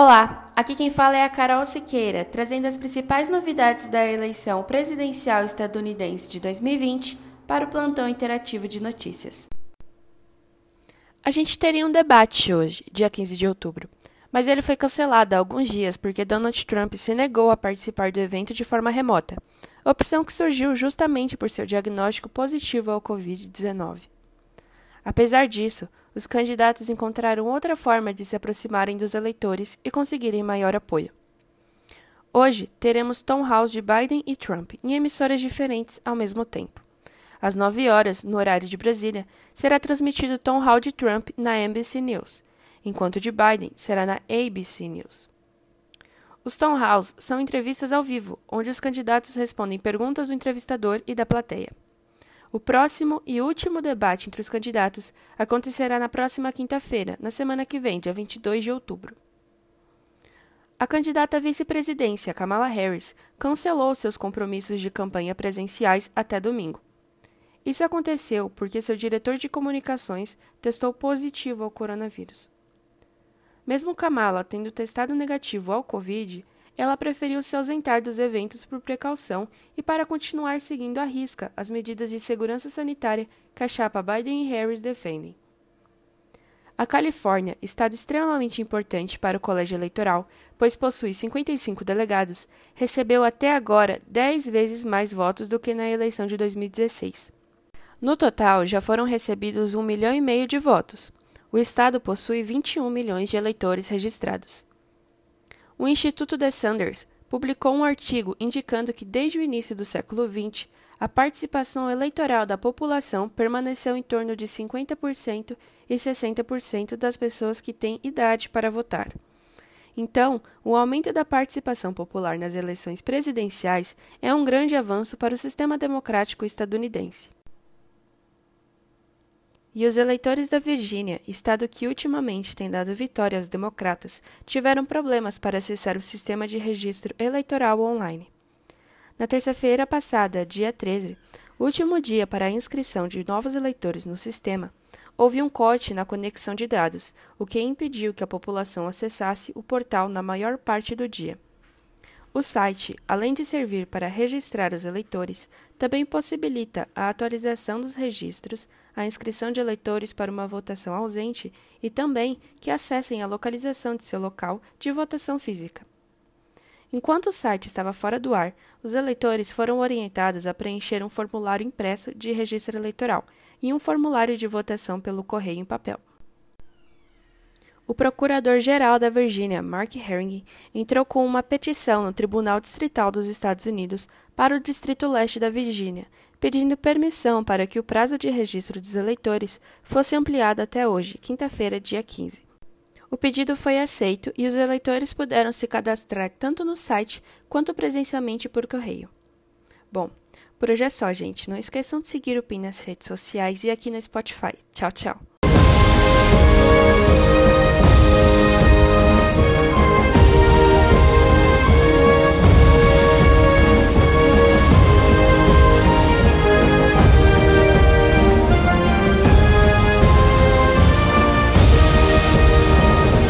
Olá, aqui quem fala é a Carol Siqueira, trazendo as principais novidades da eleição presidencial estadunidense de 2020 para o plantão interativo de notícias. A gente teria um debate hoje, dia 15 de outubro, mas ele foi cancelado há alguns dias porque Donald Trump se negou a participar do evento de forma remota, opção que surgiu justamente por seu diagnóstico positivo ao Covid-19. Apesar disso, os candidatos encontraram outra forma de se aproximarem dos eleitores e conseguirem maior apoio. Hoje, teremos Tom House de Biden e Trump em emissoras diferentes ao mesmo tempo. Às 9 horas, no horário de Brasília, será transmitido Tom Hall de Trump na NBC News, enquanto de Biden será na ABC News. Os Tom House são entrevistas ao vivo, onde os candidatos respondem perguntas do entrevistador e da plateia. O próximo e último debate entre os candidatos acontecerá na próxima quinta-feira, na semana que vem, dia 22 de outubro. A candidata à vice-presidência, Kamala Harris, cancelou seus compromissos de campanha presenciais até domingo. Isso aconteceu porque seu diretor de comunicações testou positivo ao coronavírus. Mesmo Kamala tendo testado negativo ao Covid, ela preferiu se ausentar dos eventos por precaução e para continuar seguindo à risca as medidas de segurança sanitária que a chapa Biden e Harris defendem. A Califórnia, estado extremamente importante para o colégio eleitoral, pois possui 55 delegados, recebeu até agora 10 vezes mais votos do que na eleição de 2016. No total, já foram recebidos 1 milhão e meio de votos. O estado possui 21 milhões de eleitores registrados. O Instituto de Sanders publicou um artigo indicando que desde o início do século XX, a participação eleitoral da população permaneceu em torno de 50% e 60% das pessoas que têm idade para votar. Então, o aumento da participação popular nas eleições presidenciais é um grande avanço para o sistema democrático estadunidense. E os eleitores da Virgínia, estado que ultimamente tem dado vitória aos democratas, tiveram problemas para acessar o sistema de registro eleitoral online. Na terça-feira passada, dia 13, último dia para a inscrição de novos eleitores no sistema, houve um corte na conexão de dados, o que impediu que a população acessasse o portal na maior parte do dia. O site, além de servir para registrar os eleitores, também possibilita a atualização dos registros, a inscrição de eleitores para uma votação ausente e também que acessem a localização de seu local de votação física. Enquanto o site estava fora do ar, os eleitores foram orientados a preencher um formulário impresso de registro eleitoral e um formulário de votação pelo correio em papel. O procurador-geral da Virgínia, Mark Herring, entrou com uma petição no Tribunal Distrital dos Estados Unidos para o Distrito Leste da Virgínia, pedindo permissão para que o prazo de registro dos eleitores fosse ampliado até hoje, quinta-feira, dia 15. O pedido foi aceito e os eleitores puderam se cadastrar tanto no site quanto presencialmente por correio. Bom, por hoje é só, gente. Não esqueçam de seguir o PIN nas redes sociais e aqui no Spotify. Tchau, tchau.